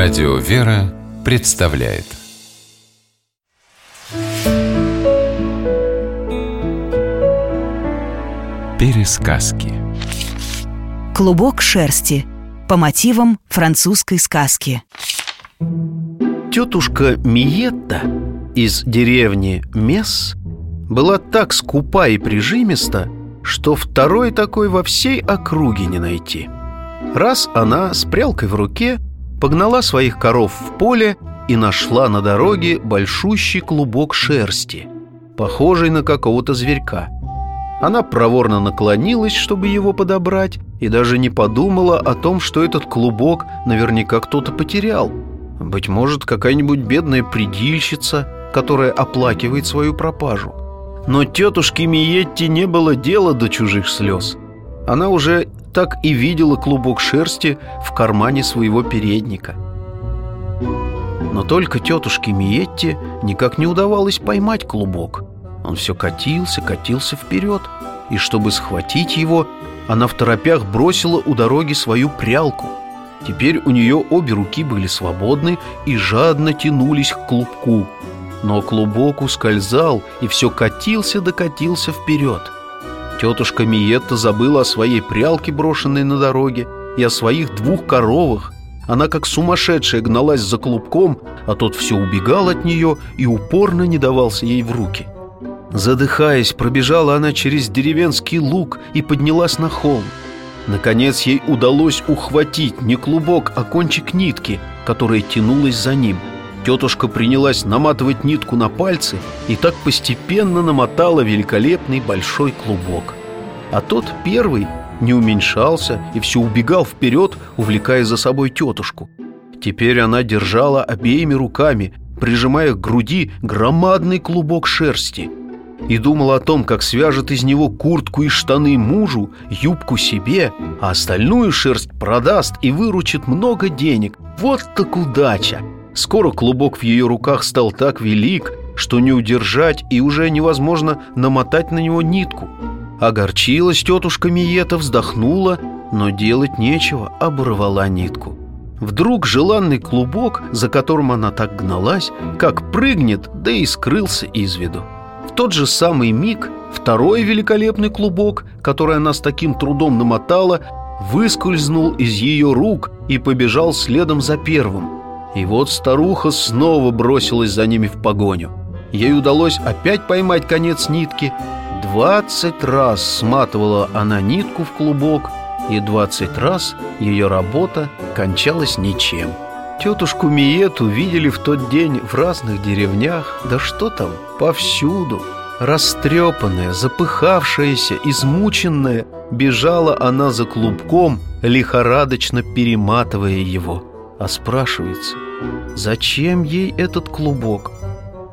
Радио «Вера» представляет Пересказки Клубок шерсти по мотивам французской сказки. Тетушка Миетта из деревни Мес была так скупа и прижимиста, что второй такой во всей округе не найти. Раз она с прялкой в руке погнала своих коров в поле и нашла на дороге большущий клубок шерсти, похожий на какого-то зверька. Она проворно наклонилась, чтобы его подобрать, и даже не подумала о том, что этот клубок наверняка кто-то потерял. Быть может, какая-нибудь бедная предильщица, которая оплакивает свою пропажу. Но тетушке Миетти не было дела до чужих слез. Она уже так и видела клубок шерсти в кармане своего передника. Но только тетушке Миетти никак не удавалось поймать клубок. Он все катился, катился вперед, и чтобы схватить его, она в торопях бросила у дороги свою прялку. Теперь у нее обе руки были свободны и жадно тянулись к клубку. Но клубок ускользал и все катился докатился вперед – Тетушка Миетта забыла о своей прялке, брошенной на дороге, и о своих двух коровах. Она как сумасшедшая гналась за клубком, а тот все убегал от нее и упорно не давался ей в руки. Задыхаясь, пробежала она через деревенский луг и поднялась на холм. Наконец ей удалось ухватить не клубок, а кончик нитки, которая тянулась за ним. Тетушка принялась наматывать нитку на пальцы и так постепенно намотала великолепный большой клубок. А тот первый не уменьшался и все убегал вперед, увлекая за собой тетушку. Теперь она держала обеими руками, прижимая к груди громадный клубок шерсти и думала о том, как свяжет из него куртку и штаны мужу, юбку себе, а остальную шерсть продаст и выручит много денег. Вот так удача! Скоро клубок в ее руках стал так велик, что не удержать и уже невозможно намотать на него нитку. Огорчилась тетушка Миета, вздохнула, но делать нечего, оборвала нитку. Вдруг желанный клубок, за которым она так гналась, как прыгнет, да и скрылся из виду. В тот же самый миг второй великолепный клубок, который она с таким трудом намотала, выскользнул из ее рук и побежал следом за первым. И вот старуха снова бросилась за ними в погоню. Ей удалось опять поймать конец нитки. Двадцать раз сматывала она нитку в клубок, и двадцать раз ее работа кончалась ничем. Тетушку Миету видели в тот день в разных деревнях, да что там, повсюду. Растрепанная, запыхавшаяся, измученная, бежала она за клубком, лихорадочно перематывая его. А спрашивается, зачем ей этот клубок?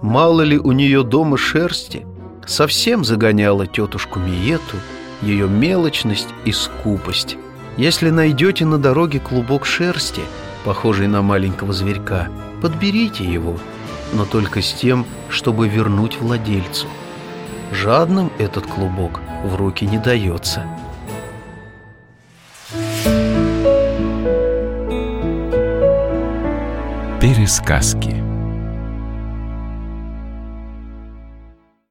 Мало ли у нее дома шерсти? Совсем загоняла тетушку Миету ее мелочность и скупость. Если найдете на дороге клубок шерсти, похожий на маленького зверька, подберите его, но только с тем, чтобы вернуть владельцу. Жадным этот клубок в руки не дается – Пересказки